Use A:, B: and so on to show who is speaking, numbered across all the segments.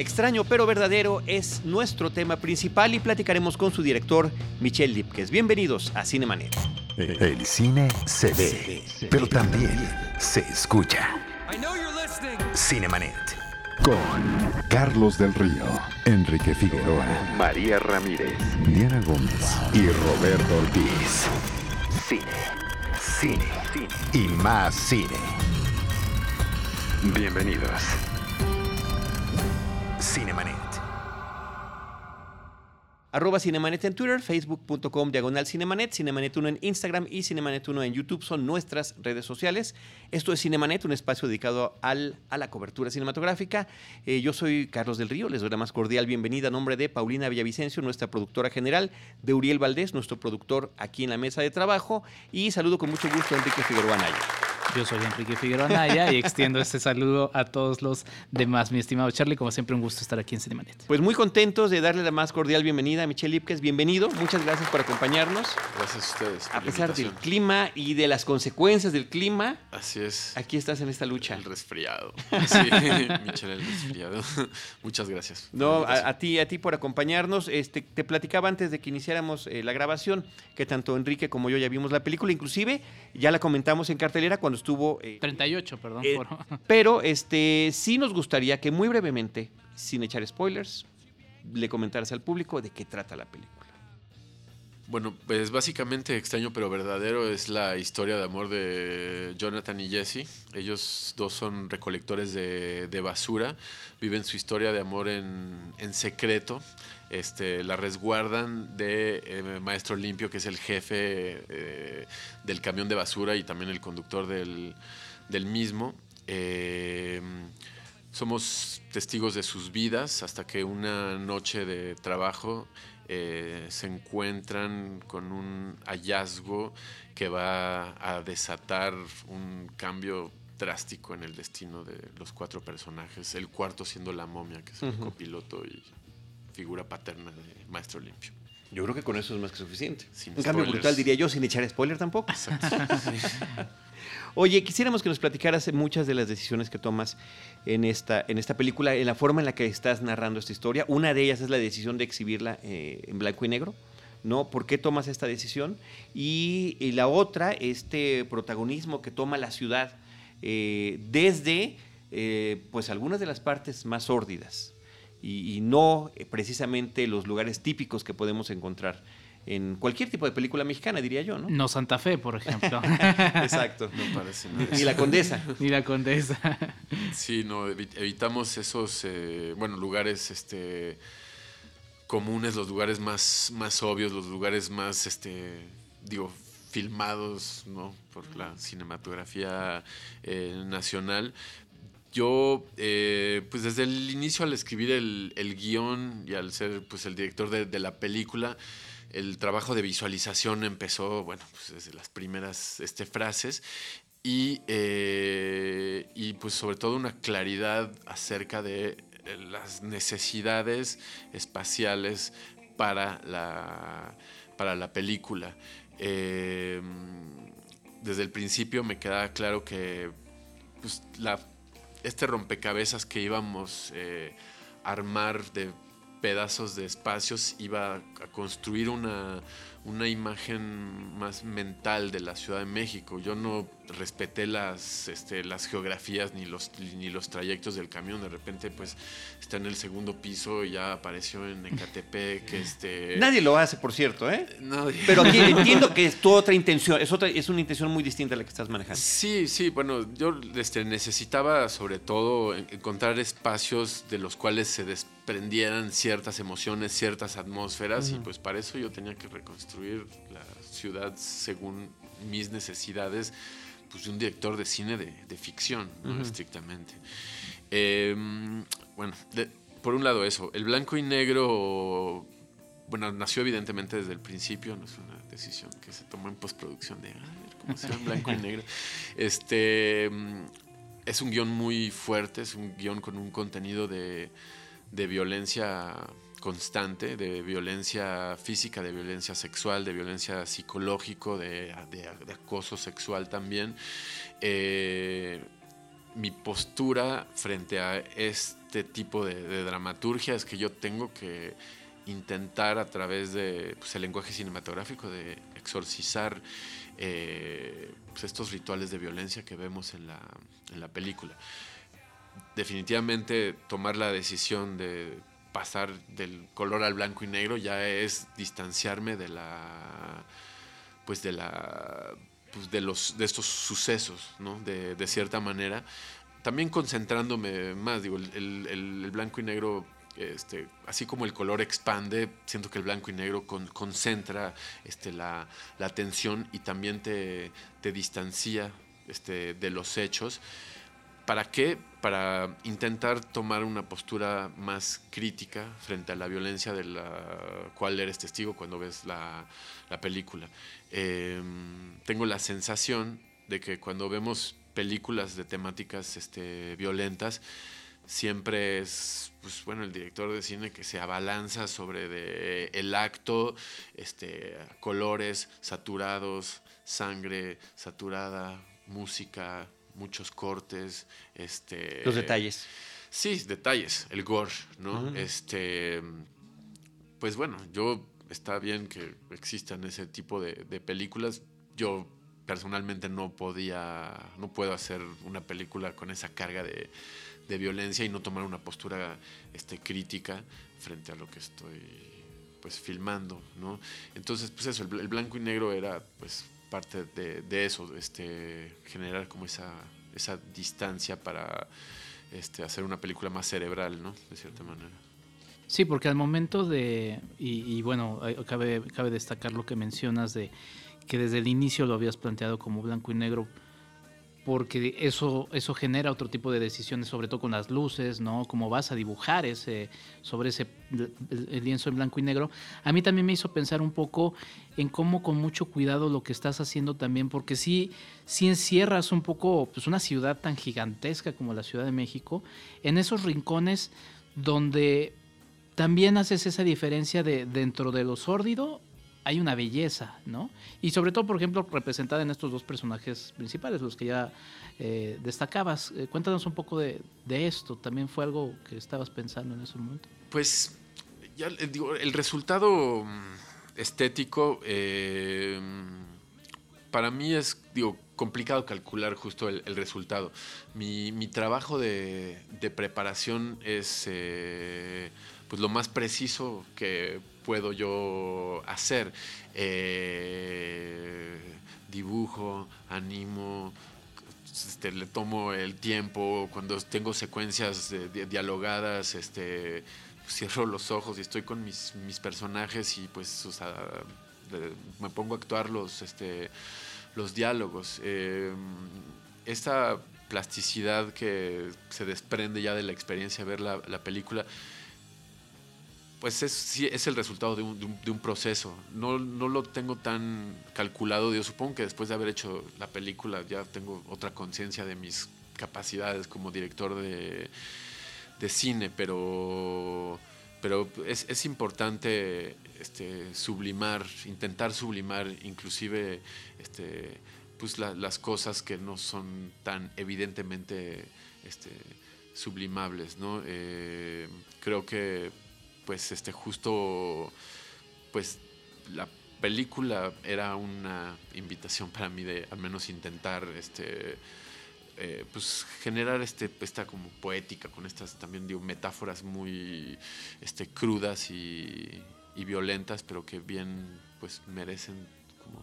A: Extraño pero verdadero es nuestro tema principal y platicaremos con su director, Michel Lipkes. Bienvenidos a Cinemanet.
B: El cine se ve, pero también se escucha. Cinemanet. Con Carlos del Río, Enrique Figueroa, María Ramírez, Diana Gómez y Roberto Ortiz. Cine, cine, cine y más cine. Bienvenidos. Cinemanet.
A: Arroba Cinemanet en Twitter, facebook.com diagonal Cinemanet, Cinemanet 1 en Instagram y Cinemanet 1 en YouTube son nuestras redes sociales. Esto es Cinemanet, un espacio dedicado al, a la cobertura cinematográfica. Eh, yo soy Carlos del Río, les doy la más cordial bienvenida a nombre de Paulina Villavicencio, nuestra productora general, de Uriel Valdés, nuestro productor aquí en la mesa de trabajo, y saludo con mucho gusto a Enrique Figueroa Naya.
C: Yo soy Enrique Figueroa Naya y extiendo este saludo a todos los demás. Mi estimado Charlie, como siempre, un gusto estar aquí en Cinemanet.
A: Pues muy contentos de darle la más cordial bienvenida a Michelle Lipkes. Bienvenido, muchas gracias por acompañarnos.
D: Gracias a ustedes.
A: A pesar del clima y de las consecuencias del clima.
D: Así es.
A: Aquí estás en esta lucha.
D: El resfriado. Sí, Michelle, el resfriado. muchas gracias.
A: No, a, ti, a ti por acompañarnos. Este, te platicaba antes de que iniciáramos eh, la grabación que tanto Enrique como yo ya vimos la película. Inclusive ya la comentamos en cartelera cuando estuvo...
C: Eh, 38, perdón.
A: eh, pero este, sí nos gustaría que muy brevemente, sin echar spoilers, le comentaras al público de qué trata la película.
D: Bueno, pues básicamente extraño pero verdadero es la historia de amor de Jonathan y Jesse. Ellos dos son recolectores de, de basura, viven su historia de amor en, en secreto. Este, la resguardan de eh, Maestro Limpio, que es el jefe eh, del camión de basura y también el conductor del, del mismo. Eh, somos testigos de sus vidas hasta que una noche de trabajo eh, se encuentran con un hallazgo que va a desatar un cambio drástico en el destino de los cuatro personajes. El cuarto siendo la momia, que es el copiloto y figura paterna de Maestro Limpio.
A: Yo creo que con eso es más que suficiente.
D: Sin
A: Un cambio brutal, diría yo, sin echar spoiler tampoco.
D: Exacto.
A: Oye, quisiéramos que nos platicaras muchas de las decisiones que tomas en esta, en esta película, en la forma en la que estás narrando esta historia. Una de ellas es la decisión de exhibirla eh, en blanco y negro. ¿no? ¿Por qué tomas esta decisión? Y, y la otra, este protagonismo que toma la ciudad eh, desde eh, pues algunas de las partes más sórdidas y, y no eh, precisamente los lugares típicos que podemos encontrar en cualquier tipo de película mexicana, diría yo, ¿no?
C: No Santa Fe, por ejemplo.
A: Exacto.
D: No parece nada.
A: Ni la condesa.
C: Ni la condesa.
D: Sí, no, evi- evitamos esos, eh, bueno, lugares, este, comunes, los lugares más, más obvios, los lugares más, este, digo, filmados, ¿no? Por la cinematografía eh, nacional. Yo, eh, pues desde el inicio al escribir el, el guion y al ser, pues, el director de, de la película, el trabajo de visualización empezó, bueno, pues desde las primeras este, frases y, eh, y pues sobre todo una claridad acerca de eh, las necesidades espaciales para la, para la película. Desde el principio me quedaba claro que pues, la, este rompecabezas que íbamos eh, a armar de pedazos de espacios iba a construir una, una imagen más mental de la Ciudad de México. Yo no respeté las, este, las geografías ni los, ni los trayectos del camión. De repente, pues, está en el segundo piso y ya apareció en Ecatepec. Este,
A: Nadie lo hace, por cierto, ¿eh?
D: nadie.
A: Pero aquí entiendo que es tu otra intención, es, otra, es una intención muy distinta a la que estás manejando.
D: Sí, sí, bueno, yo este, necesitaba sobre todo en- encontrar espacios de los cuales se desprendieran ciertas emociones, ciertas atmósferas, y pues para eso yo tenía que reconstruir la ciudad según mis necesidades, pues de un director de cine de, de ficción, ¿no? estrictamente. Eh, bueno, de- por un lado eso, el blanco y negro bueno, nació evidentemente desde el principio, no es una decisión que se tomó en postproducción de a ver cómo se en blanco y negro. Este mm, es un guion muy fuerte, es un guion con un contenido de, de violencia constante, de violencia física, de violencia sexual, de violencia psicológico, de, de- acoso sexual también. Eh, mi postura frente a este tipo de, dramaturgia es que yo tengo que intentar a través de pues, el lenguaje cinematográfico de exorcizar eh, pues, estos rituales de violencia que vemos en la, en la película. Definitivamente tomar la decisión de pasar del color al blanco y negro ya es distanciarme de la pues de la pues de los de estos sucesos ¿no? de, de, cierta manera también concentrándome más digo el, el, blanco y negro este, así como el color expande, siento que el blanco y negro concentra este, la, la, atención y también te, te distancia este, de los hechos. ¿Para qué? Para intentar tomar una postura más crítica frente a la violencia de la cual eres testigo cuando ves la, película. Em, tengo la sensación de que cuando vemos películas de temáticas este, violentas, siempre es pues bueno el director de cine que se abalanza sobre el acto este colores saturados sangre saturada música muchos cortes, este...
A: Los detalles.
D: Sí, detalles, el gore, ¿no? Este, pues bueno, yo está bien que existan ese tipo de, películas. Yo personalmente no podía, no puedo hacer una película con esa carga de, violencia y no tomar una postura este, crítica frente a lo que estoy pues filmando, ¿no? Entonces, pues eso, el, blanco y negro era pues parte de, eso, este, generar como esa, esa distancia para este, hacer una película más cerebral, ¿no? De cierta manera.
C: Sí, porque al momento de, y, bueno, cabe, cabe destacar lo que mencionas de que desde el inicio lo habías planteado como blanco y negro, porque eso, eso genera otro tipo de decisiones, sobre todo con las luces, ¿no? Cómo vas a dibujar ese, sobre ese lienzo en blanco y negro. A mí también me hizo pensar un poco en cómo con mucho cuidado lo que estás haciendo también, porque sí, sí encierras un poco pues una ciudad tan gigantesca como la Ciudad de México, en esos rincones donde también haces esa diferencia de dentro de lo sórdido hay una belleza, ¿no? Y sobre todo, por ejemplo, representada en estos dos personajes principales, los que ya eh, destacabas. Eh, cuéntanos un poco de, esto. ¿También fue algo que estabas pensando en ese momento?
D: Pues, ya digo, el resultado mm, estético eh, para mí es, digo, complicado calcular justo el, resultado. Mi, trabajo de, de preparación es pues lo más preciso que puedo yo hacer. Eh, dibujo, animo, este, le tomo el tiempo, cuando tengo secuencias dialogadas, este, cierro los ojos y estoy con mis, personajes y pues me pongo a actuar los, este, los diálogos. Eh, esta plasticidad que se desprende ya de la experiencia de ver la, la película, pues es, es el resultado de un, proceso. No, lo tengo tan calculado. Yo supongo que después de haber hecho la película ya tengo otra conciencia de mis capacidades como director de, cine, pero, pero es, importante este, sublimar, intentar sublimar inclusive este, pues las cosas que no son tan evidentemente este, sublimables. Eh, creo que pues este justo pues la película era una invitación para mí de al menos intentar este eh, pues generar este esta como poética con estas también digo metáforas muy este crudas y, violentas pero que bien pues merecen como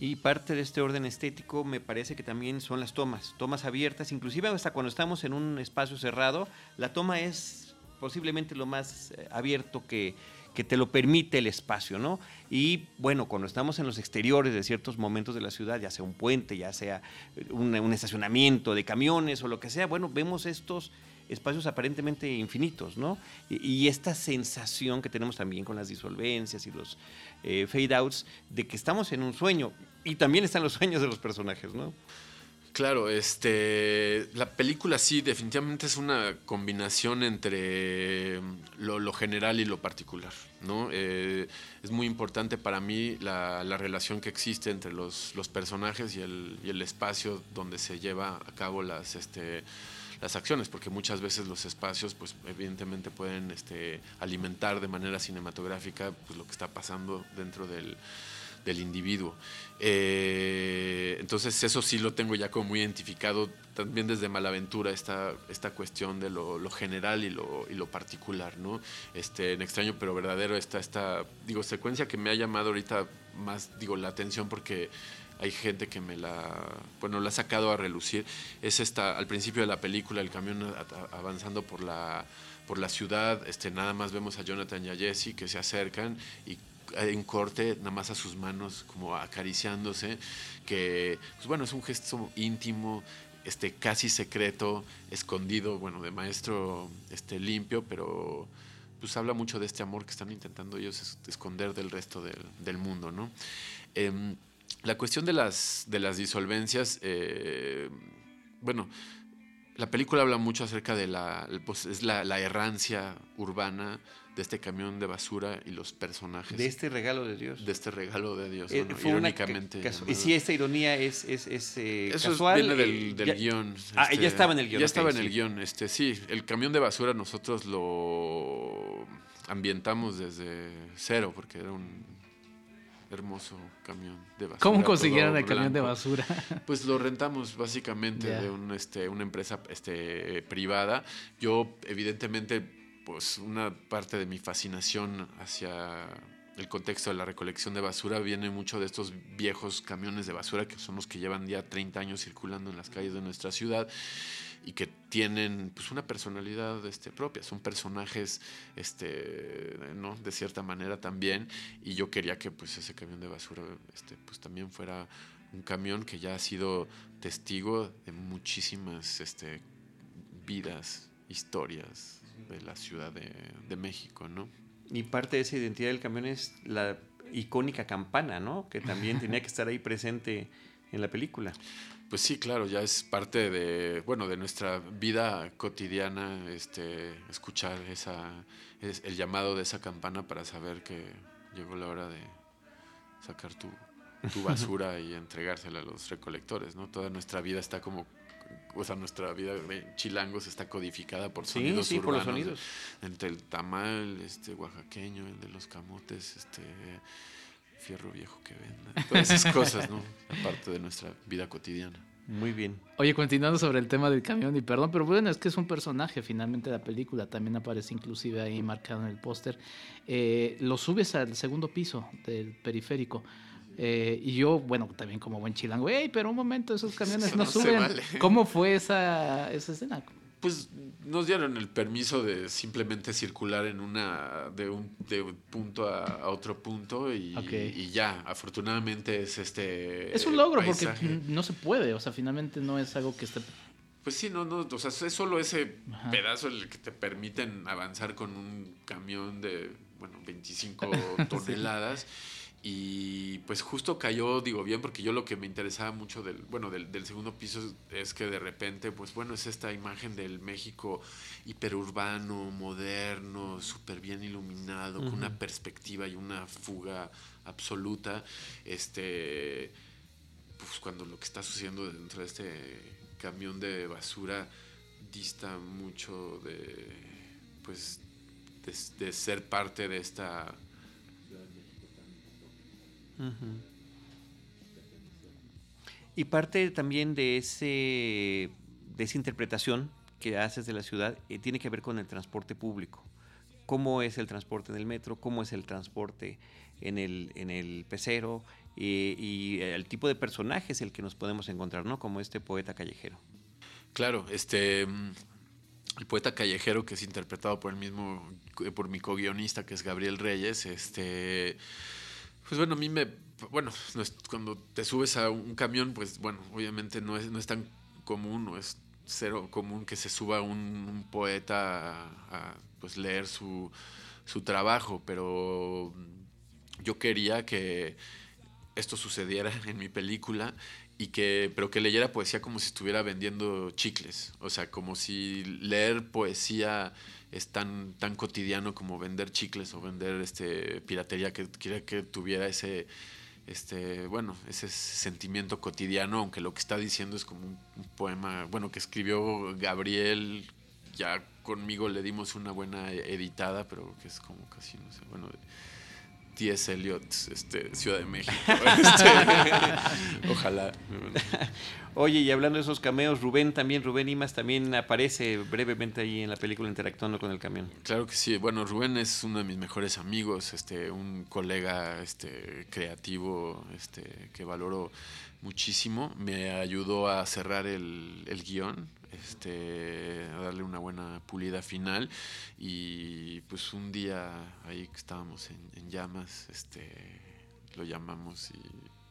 A: y parte de este orden estético me parece que también son las tomas, tomas abiertas, inclusive hasta cuando estamos en un espacio cerrado, la toma es posiblemente lo más eh, abierto que, que te lo permite el espacio, ¿no? Y bueno, cuando estamos en los exteriores de ciertos momentos de la ciudad, ya sea un puente, ya sea un, un estacionamiento de camiones o lo que sea, bueno, vemos estos espacios aparentemente infinitos, ¿no? Y, esta sensación que tenemos también con las disolvencias y los eh, fade outs de que estamos en un sueño y también están los sueños de los personajes, ¿no?
D: Claro, este, la película sí, definitivamente es una combinación entre lo, general y lo particular, ¿no? Eh, es muy importante para mí la, relación que existe entre los, personajes y el, espacio donde se lleva a cabo las, este, las acciones, porque muchas veces los espacios, pues evidentemente pueden este, alimentar de manera cinematográfica pues, lo que está pasando dentro del del individuo. Eh, entonces eso sí lo tengo ya como muy identificado también desde Malaventura, esta, esta cuestión de lo, general y lo, y lo, particular, ¿no? Este, en extraño pero verdadero, esta, esta, digo, secuencia que me ha llamado ahorita más, digo, la atención porque hay gente que me la, bueno, la ha sacado a relucir, es esta, al principio de la película, el camión avanzando por la, por la ciudad, este, nada más vemos a Jonathan y a Jesse que se acercan y en corte, nada más a sus manos, como acariciándose, que, pues bueno, es un gesto íntimo, este, casi secreto, escondido, bueno, de maestro este, limpio, pero pues habla mucho de este amor que están intentando ellos esconder del resto del, mundo, ¿no? Em, la cuestión de las, de las disolvencias, eh, bueno, la película habla mucho acerca de la, pues, es la, la errancia urbana, de este camión de basura y los personajes.
A: De este regalo de Dios.
D: De este regalo de Dios, eh, irónicamente.
A: y si esta ironía es, es, es
D: eh, Eso casual. viene del, del guion.
A: ah, ya este, estaba en el guion.
D: Ya estaba en el guion. Este, sí, el camión de basura nosotros lo ambientamos desde cero, porque era un hermoso camión de basura.
C: ¿Cómo consiguieron el camión de basura?
D: Pues lo rentamos básicamente de un, este, una empresa este, privada. Yo, evidentemente pues una parte de mi fascinación hacia el contexto de la recolección de basura viene mucho de estos viejos camiones de basura que son los que llevan ya 30 años circulando en las calles de nuestra ciudad y que tienen pues una personalidad este, propia, son personajes este, ¿no? de cierta manera también y yo quería que pues ese camión de basura este, pues también fuera un camión que ya ha sido testigo de muchísimas este, vidas, historias, de la Ciudad de, México, ¿no?
A: Y parte de esa identidad del camión es la icónica campana, ¿no? Que también tenía que estar ahí presente en la película.
D: Pues sí, claro, ya es parte de, bueno, de nuestra vida cotidiana, este, escuchar esa, el llamado de esa campana para saber que llegó la hora de sacar tu, tu basura y entregársela a los recolectores, ¿no? Toda nuestra vida está como o sea, nuestra vida de chilangos está codificada por sonidos sí, urbanos. Por los sonidos. Entre el tamal este, oaxaqueño, el de los camotes, este fierro viejo que venda. Todas esas cosas, ¿no? Aparte de nuestra vida cotidiana.
A: Muy bien.
C: Oye, continuando sobre el tema del camión, y perdón, pero bueno, es que es un personaje finalmente de la película, también aparece inclusive ahí marcado en el póster. Eh, lo subes al segundo piso del periférico. Eh, y yo, bueno, también como buen chilango, hey, pero un momento, esos camiones no, suben. ¿Cómo fue esa, esa escena?
D: Pues nos dieron el permiso de simplemente circular en una de un, de punto a, otro punto y, y, ya. Afortunadamente es este.
C: Es un logro porque no se puede, o sea, finalmente no es algo que esté.
D: Pues sí, no, no, o sea, es solo ese pedazo el que te permiten avanzar con un camión de, bueno, 25 toneladas. Y pues justo cayó, digo bien, porque yo lo que me interesaba mucho del, bueno, del, segundo piso es que de repente, pues bueno, es esta imagen del México hiperurbano, moderno, súper bien iluminado, con una perspectiva y una fuga absoluta. Este, pues cuando lo que está sucediendo dentro de este camión de basura dista mucho de, pues, de ser parte de esta
A: y parte también de, ese, de esa interpretación que haces de la ciudad eh, tiene que ver con el transporte público. ¿Cómo es el transporte en el metro? ¿Cómo es el transporte en el, en el pecero? y el tipo de personajes el que nos podemos encontrar, ¿no? Como este poeta callejero.
D: Claro, este mm, el poeta callejero que es interpretado por el mismo por mi co-guionista que es Gabriel Reyes, este pues bueno, a mí me. Bueno, cuando te subes a un camión, pues bueno, obviamente no es, no es tan común, no es cero común que se suba un, poeta a, pues leer su, su trabajo, pero yo quería que esto sucediera en mi película y que, pero que leyera poesía como si estuviera vendiendo chicles. O sea, como si leer poesía es tan, tan cotidiano como vender chicles o vender este piratería que que tuviera ese este, bueno, ese sentimiento cotidiano, aunque lo que está diciendo es como un, poema, bueno, que escribió Gabriel, ya conmigo le dimos una buena editada, pero que es como casi, no sé, bueno, T.S. Eliot, este, Ciudad de México. Este, ojalá.
A: Oye, y hablando de esos cameos, Rubén también, Rubén Imas también aparece brevemente ahí en la película interactuando con el camión.
D: Claro que sí. Bueno, Rubén es uno de mis mejores amigos, este, un colega este, creativo este, que valoro muchísimo. Me ayudó a cerrar el, el guion este, a darle una buena pulida final. Y pues un día ahí que estábamos en, llamas, este, lo llamamos y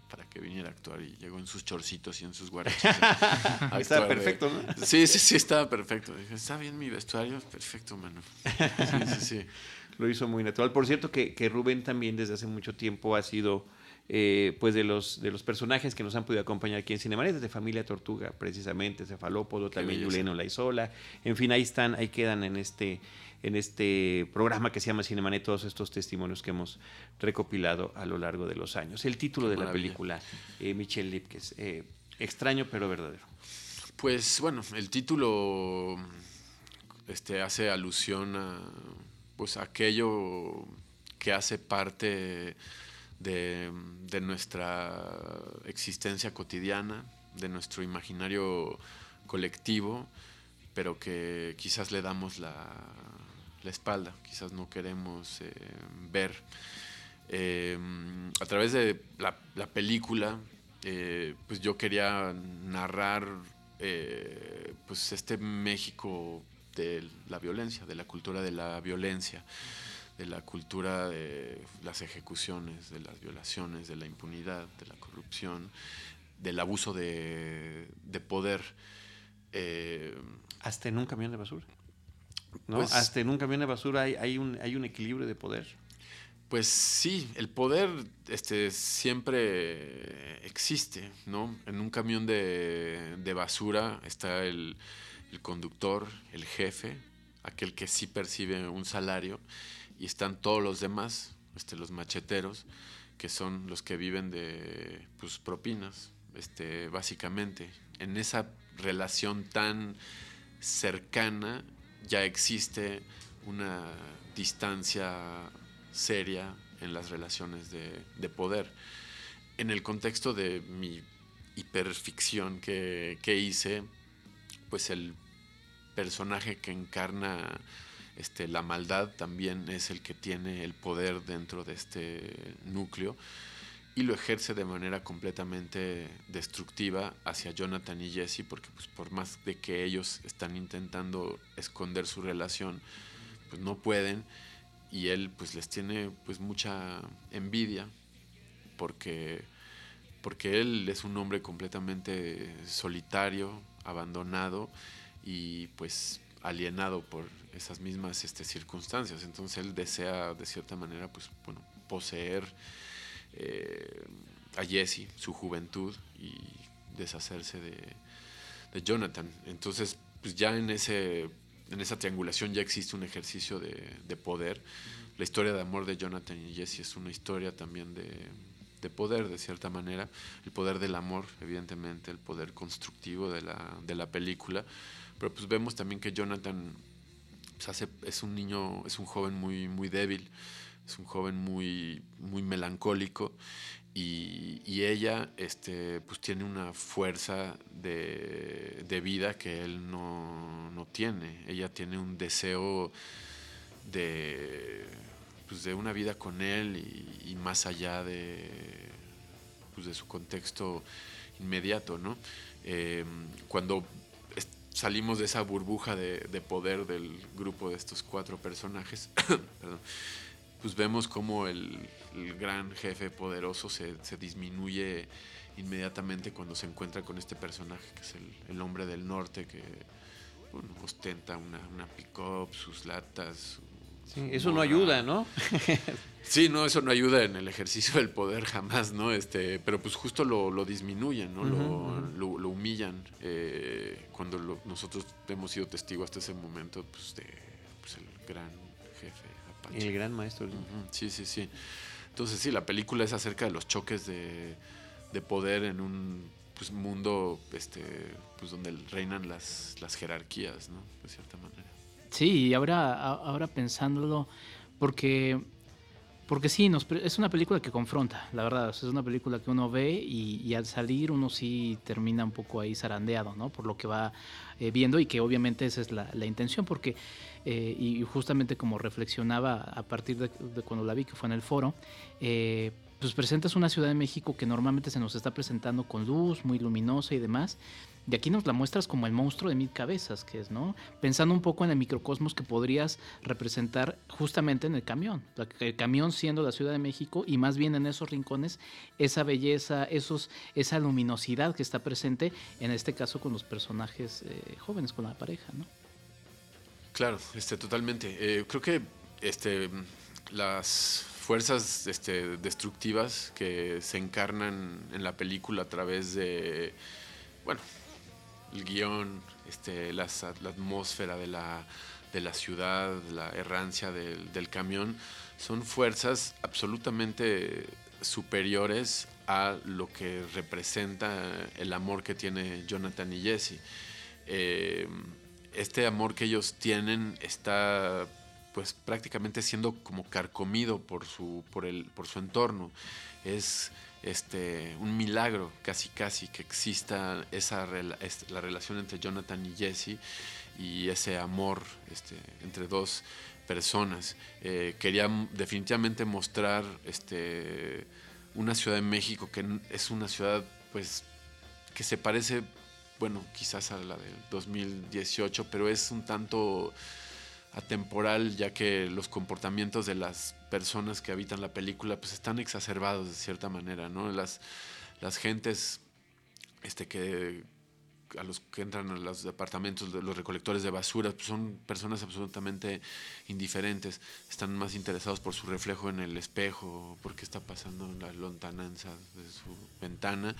D: para que viniera a actuar y llegó en sus chorcitos y en sus guaraches.
A: estaba perfecto, ¿no?
D: Sí, sí, sí, estaba perfecto. Dije, está bien mi vestuario, perfecto, mano. Sí, sí, sí.
A: Lo hizo muy natural. Por cierto, que, que Rubén también desde hace mucho tiempo ha sido eh, pues de los, de los personajes que nos han podido acompañar aquí en Cinemanet, de Familia Tortuga, precisamente, Cefalópodo, también Juliano Laizola, en fin, ahí están, ahí quedan en este, en este programa que se llama Cinemanet, todos estos testimonios que hemos recopilado a lo largo de los años. El título de la película, eh, Michelle Lipkes, eh, extraño pero verdadero.
D: Pues bueno, el título este, hace alusión a pues aquello que hace parte de, nuestra existencia cotidiana, de nuestro imaginario colectivo, pero que quizás le damos la, espalda, quizás no queremos eh, ver. Eh, a través de la, película, eh, pues yo quería narrar pues este México de la violencia, de la cultura de la violencia de la cultura de las ejecuciones, de las violaciones, de la impunidad, de la corrupción, del abuso de, poder.
A: Eh, Hasta en un camión de basura. ¿no? Pues Hasta en un camión de basura hay, hay, un, hay un equilibrio de poder.
D: Pues sí, el poder este, siempre existe, ¿no? En un camión de, de basura está el, el, conductor, el jefe, aquel que sí percibe un salario, y están todos los demás, este, los macheteros, que son los que viven de pues, propinas, este, básicamente. En esa relación tan cercana ya existe una distancia seria en las relaciones de, de poder. En el contexto de mi hiperficción que, que hice, pues el personaje que encarna este, la maldad también es el que tiene el poder dentro de este núcleo y lo ejerce de manera completamente destructiva hacia Jonathan y Jesse porque pues por más de que ellos están intentando esconder su relación pues no pueden y él pues les tiene pues mucha envidia porque porque él es un hombre completamente solitario abandonado y pues alienado por esas mismas este, circunstancias. Entonces él desea de cierta manera, pues, bueno, poseer eh, a Jesse, su juventud, y deshacerse de, Jonathan. Entonces, pues ya en, ese, en esa triangulación ya existe un ejercicio de, poder. La historia de amor de Jonathan y Jesse es una historia también de, de poder, de cierta manera. El poder del amor, evidentemente, el poder constructivo de la, de la película pero pues vemos también que Jonathan pues, es un niño, es un joven muy, muy débil, es un joven muy, muy melancólico y, ella este, pues tiene una fuerza de, vida que él no, tiene. Ella tiene un deseo de, pues, de una vida con él y, más allá de, pues, de su contexto inmediato. ¿no? Eh, cuando salimos de esa burbuja de, poder del grupo de estos cuatro personajes, pues vemos como el, gran jefe poderoso se, disminuye inmediatamente cuando se encuentra con este personaje que es el, hombre del norte que ostenta una, una pick-up, sus latas,
A: eso no, ayuda, ¿no?
D: sí, no, eso no ayuda en el ejercicio del poder jamás, ¿no? Este, pero pues justo lo, disminuyen, ¿no? lo, humillan. Eh, cuando nosotros hemos sido testigos hasta ese momento, pues, de pues, el gran jefe
A: Apache. El gran maestro.
D: Sí, sí, sí. Entonces sí, la película es acerca de los choques de, de poder en un pues, mundo este, pues, donde reinan las, las jerarquías, ¿no? De cierta manera.
C: Sí, y ahora, ahora pensándolo, porque, porque sí, nos, es una película que confronta, la verdad. Es una película que uno ve y, al salir uno sí termina un poco ahí zarandeado, ¿no? Por lo que va eh, viendo y que obviamente esa es la, intención, porque, eh, y justamente como reflexionaba a partir de, de, cuando la vi, que fue en el foro, eh, pues presentas una Ciudad de México que normalmente se nos está presentando con luz, muy luminosa y demás. Y aquí nos la muestras como el monstruo de mil cabezas, que es, ¿no? Pensando un poco en el microcosmos que podrías representar justamente en el camión. El camión siendo la Ciudad de México y más bien en esos rincones, esa belleza, esos, esa luminosidad que está presente, en este caso con los personajes eh, jóvenes, con la pareja, ¿no?
D: Claro, este, totalmente. Eh, creo que este, las fuerzas este, destructivas que se encarnan en la película a través de, bueno, el guion, este, la atmósfera de la, de la ciudad, la errancia del, camión, son fuerzas absolutamente superiores a lo que representa el amor que tiene Jonathan y Jesse. Eh, este amor que ellos tienen está pues prácticamente siendo como carcomido por su, por el, por su entorno. Es este, un milagro casi casi que exista esa la relación entre Jonathan y Jesse y ese amor este, entre dos personas. Eh, quería definitivamente mostrar este, una ciudad de México que es una ciudad pues que se parece, bueno, quizás a la del 2018, pero es un tanto atemporal, ya que los comportamientos de las personas que habitan la película pues están exacerbados de cierta manera, ¿no? Las, las gentes este, que a los que entran a los departamentos de los recolectores de basura pues son personas absolutamente indiferentes, están más interesados por su reflejo en el espejo, por qué está pasando en la lontananza de su ventana,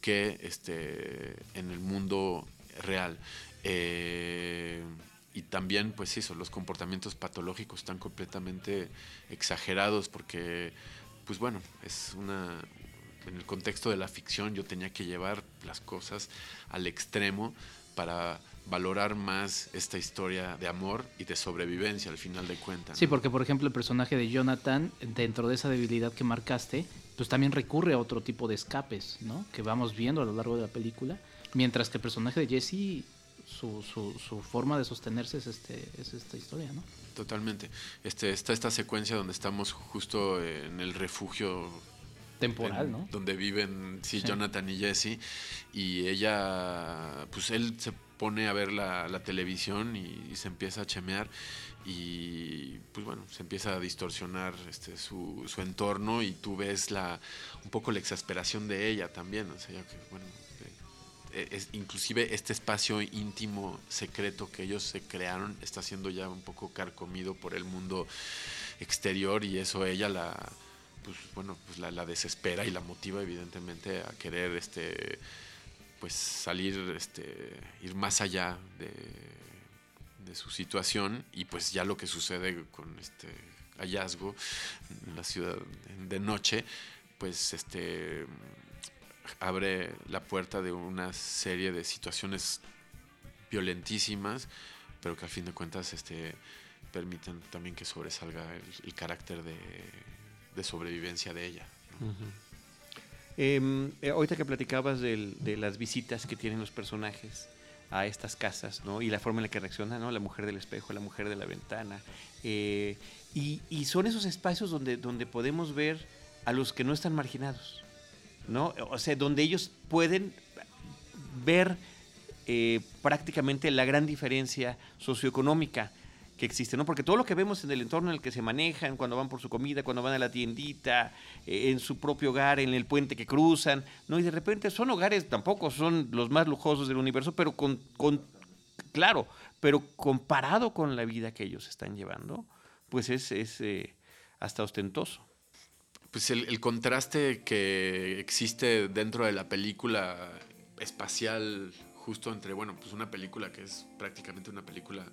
D: que este, en el mundo real. Eh, y también, pues eso, los comportamientos patológicos están completamente exagerados porque, pues bueno, es una... En el contexto de la ficción yo tenía que llevar las cosas al extremo para valorar más esta historia de amor y de sobrevivencia al final de cuentas.
C: Sí, porque por ejemplo el personaje de Jonathan, dentro de esa debilidad que marcaste, pues también recurre a otro tipo de escapes, ¿no? Que vamos viendo a lo largo de la película, mientras que el personaje de Jesse su, su, forma de sostenerse es, este, es esta historia, ¿no?
D: Totalmente. Este, está esta secuencia donde estamos justo en el refugio
C: temporal, ¿no?
D: Donde viven sí, Jonathan y Jesse y ella, pues él se pone a ver la, televisión y, se empieza a chemear y pues bueno, se empieza a distorsionar este, su, su entorno y tú ves la un poco la exasperación de ella también, o sea, que bueno, es, inclusive este espacio íntimo, secreto que ellos se crearon, está siendo ya un poco carcomido por el mundo exterior y eso ella la, pues, bueno, pues la, desespera y la motiva evidentemente a querer este, pues salir, este, ir más allá de su situación y pues ya lo que sucede con este hallazgo en la ciudad de noche, pues este abre la puerta de una serie de situaciones violentísimas, pero que al fin de cuentas este, permiten también que sobresalga el, carácter de, sobrevivencia de ella.
A: Em, eh, ahorita que platicabas de las visitas que tienen los personajes a estas casas, ¿no? Y la forma en la que reacciona, ¿no? La mujer del espejo, la mujer de la ventana. Eh, y, y, son esos espacios donde, donde podemos ver a los que no están marginados. ¿No? O sea, donde ellos pueden ver eh, prácticamente la gran diferencia socioeconómica que existe, ¿no? Porque todo lo que vemos en el entorno en el que se manejan, cuando van por su comida, cuando van a la tiendita, eh, en su propio hogar, en el puente que cruzan, ¿no? Y de repente son hogares, tampoco son los más lujosos del universo, pero con, con claro, pero comparado con la vida que ellos están llevando, pues es, es eh, hasta ostentoso.
D: Pues el, contraste que existe dentro de la película espacial, justo entre, bueno, pues una película que es prácticamente una película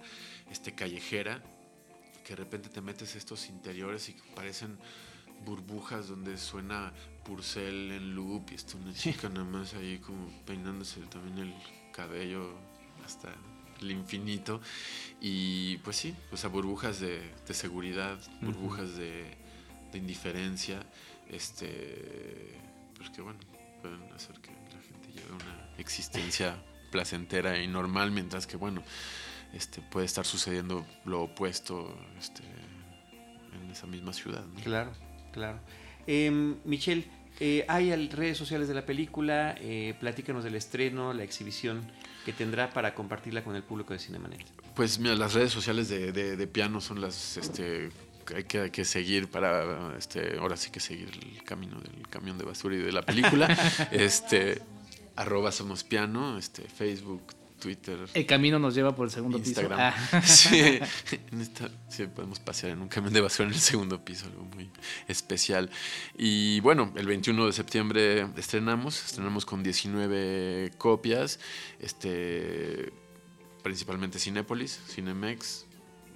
D: este, callejera, que de repente te metes estos interiores y parecen burbujas donde suena Purcell en loop y está una chica nada más ahí como peinándose también el cabello hasta el infinito. Y pues sí, o sea, burbujas de, seguridad, burbujas de, indiferencia, este, pues que bueno, pueden hacer que la gente lleve una existencia placentera y normal, mientras que bueno, este, puede estar sucediendo lo opuesto este, en esa misma ciudad.
A: Claro, claro. Eh, Michelle, eh, hay redes sociales de la película, eh, platícanos del estreno, la exhibición que tendrá para compartirla con el público de Cinemanet.
D: Pues mira, las redes sociales de, piano son las este, hay que, hay que seguir para, este, ahora sí que seguir el camino del camión de basura y de la película. este, arroba somos piano, este, Facebook, Twitter.
C: El camino nos lleva por el segundo
D: Instagram. piso. Ah. Sí, sí, podemos pasear en un camión de basura en el segundo piso, algo muy especial. Y bueno, el 21 de septiembre estrenamos, estrenamos con 19 copias, este, principalmente Cinépolis, Cinemex,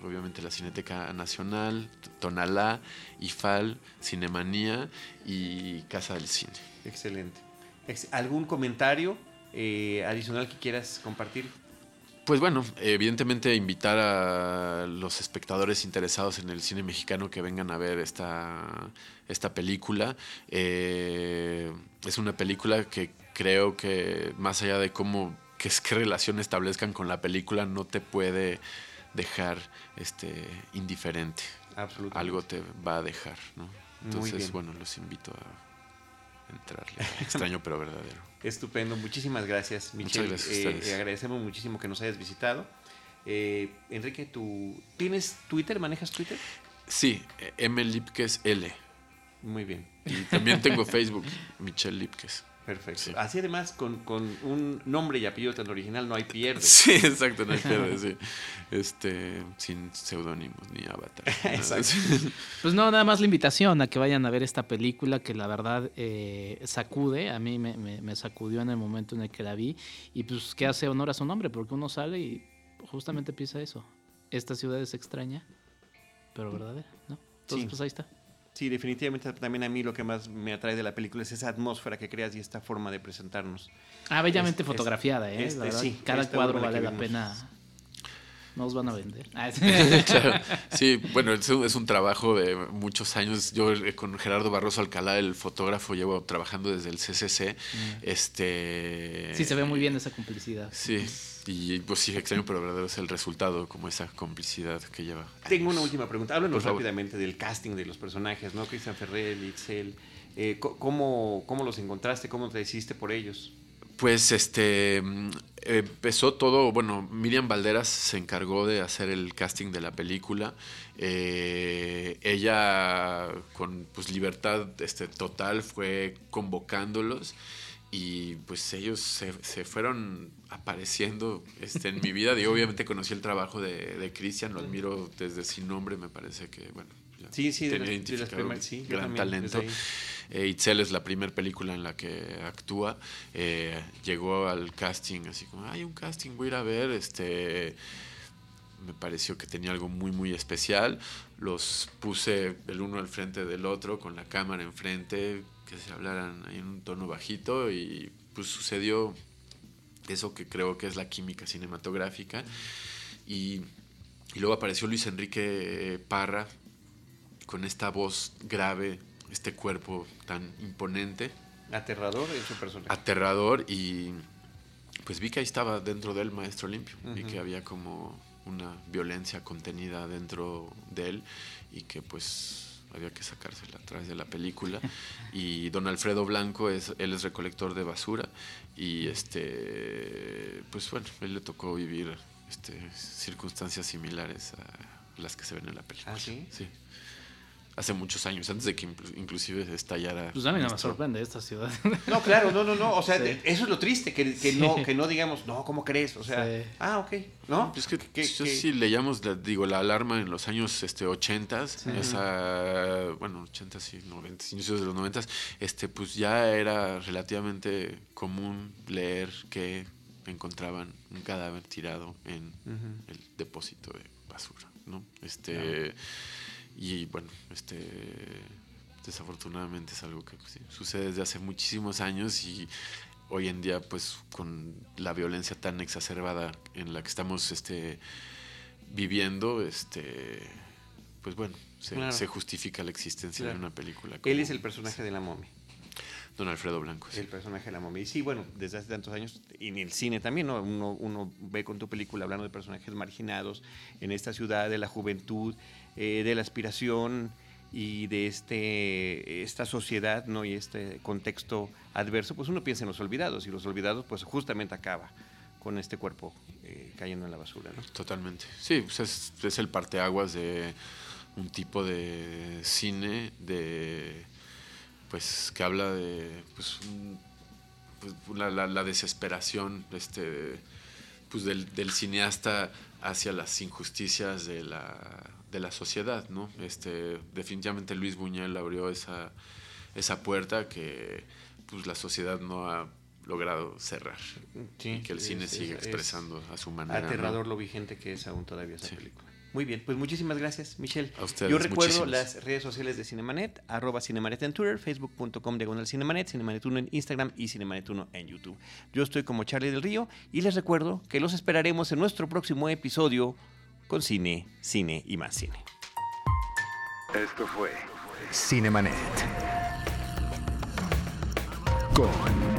D: obviamente la Cineteca Nacional, Tonalá, IFAL, Cinemanía y Casa del Cine.
A: Excelente. ¿Algún comentario eh, adicional que quieras compartir?
D: Pues bueno, evidentemente invitar a los espectadores interesados en el cine mexicano que vengan a ver esta, esta película. Eh, es una película que creo que más allá de cómo qué, qué relación establezcan con la película, no te puede dejar este, indiferente. Algo te va a dejar, ¿no? Entonces, bueno, los invito a entrarle. Extraño pero verdadero.
A: Estupendo, muchísimas gracias, Michelle. Eh, agradecemos muchísimo que nos hayas visitado. Eh, Enrique, ¿tú tienes Twitter? ¿Manejas Twitter?
D: Sí, M. Lipkes L.
A: Muy bien.
D: Y también tengo Facebook, Michelle Lipkes.
A: Perfecto. Así además, con, un nombre y apellido tan original no hay pierde.
D: Sí, exacto, no hay pierde, sí. Este, sin seudónimos ni avatar. exacto.
C: Pues no, nada más la invitación a que vayan a ver esta película que la verdad eh, sacude, a mí me, sacudió en el momento en el que la vi y pues que hace honor a su nombre, porque uno sale y justamente piensa eso. Esta ciudad es extraña, pero verdadera, ¿no? Entonces, pues ahí está.
A: Sí, definitivamente también a mí lo que más me atrae de la película es esa atmósfera que creas y esta forma de presentarnos.
C: Ah, bellamente fotografiada, ¿eh? Este, sí, Cada cuadro vale la pena. Nos van a vender. Ah,
D: sí, bueno, es un, es un, trabajo de muchos años. Yo eh, con Gerardo Barroso Alcalá, el fotógrafo, llevo trabajando desde el CCC. Mm. Este...
C: Sí, se ve muy bien esa complicidad.
D: Sí. Y pues sí, extraño, pero verdadero es el resultado, como esa complicidad que lleva.
A: Tengo una última pregunta. Háblanos rápidamente del casting de los personajes, ¿no? Cristian Ferrer, Itzel. Eh, ¿cómo, ¿Cómo los encontraste? ¿Cómo te decidiste por ellos?
D: Pues este mm, empezó todo, bueno, Miriam Valderas se encargó de hacer el casting de la película. Eh, ella con pues libertad este, total fue convocándolos y pues ellos se, se, fueron apareciendo este, en mi vida. Digo, obviamente conocí el trabajo de, de Cristian, lo admiro desde sin nombre, me parece que, bueno,
A: sí, sí, tenía identificado
D: sí, gran talento. Eh, Itzel es la primera película en la que actúa. Eh, llegó al casting así como, hay un casting, voy a ir a ver, este me pareció que tenía algo muy muy especial. Los puse el uno al frente del otro con la cámara enfrente, que se hablaran en un tono bajito y pues sucedió eso que creo que es la química cinematográfica. Y, luego apareció Luis Enrique Parra con esta voz grave, este cuerpo tan imponente.
A: Aterrador en su personaje.
D: Aterrador y pues vi que ahí estaba dentro del maestro limpio. Vi que había como una violencia contenida dentro de él y que pues había que sacársela a través de la película. Y don Alfredo Blanco, es, él es recolector de basura y este, pues bueno, él le tocó vivir este, circunstancias similares a las que se ven en la película.
A: ¿Ah, sí?
D: Sí. Hace muchos años, antes de que inclusive estallara.
C: Pues a mí no me sorprende esta ciudad.
A: No, claro, no, no, no. O sea, eso es lo triste, que, que no, que no digamos, no, ¿cómo crees? O sea, ah, ok, ¿no?
D: Es que, que sí leíamos, digo, la alarma en los años este, 80, esa, bueno, 80 y 90, inicios de los 90, este, pues ya era relativamente común leer que encontraban un cadáver tirado en el depósito de basura, ¿no? Este, y bueno, este desafortunadamente es algo que pues, sucede desde hace muchísimos años y hoy en día pues con la violencia tan exacerbada en la que estamos este viviendo este pues bueno se, justifica la existencia de una película
A: él es el personaje de la momia
D: Don Alfredo Blanco.
A: El personaje de la momia. Y sí, bueno, desde hace tantos años, y en el cine también, ¿no? uno, uno ve con tu película hablando de personajes marginados en esta ciudad, de la juventud, eh, de la aspiración y de este, esta sociedad ¿no? y este contexto adverso, pues uno piensa en los olvidados, y los olvidados pues justamente acaba con este cuerpo eh, cayendo en la basura. ¿no?
D: Totalmente. Sí, pues es, es el parteaguas de un tipo de cine de pues que habla de pues, pues la, desesperación este pues del, del, cineasta hacia las injusticias de la, de la sociedad no este definitivamente Luis Buñuel abrió esa esa puerta que pues la sociedad no ha logrado cerrar y que el cine sigue expresando a su manera
A: aterrador lo vigente que es aún todavía esa película muy bien, pues muchísimas gracias, Michelle.
D: A ustedes,
A: Yo recuerdo las redes sociales de Cinemanet, arroba Cinemanet en Twitter, facebook.com diagonal Cinemanet, Cinemanet1 en Instagram y Cinemanet1 en YouTube. Yo estoy como Charlie del Río y les recuerdo que los esperaremos en nuestro próximo episodio con cine, cine y más cine.
B: Esto fue Cinemanet con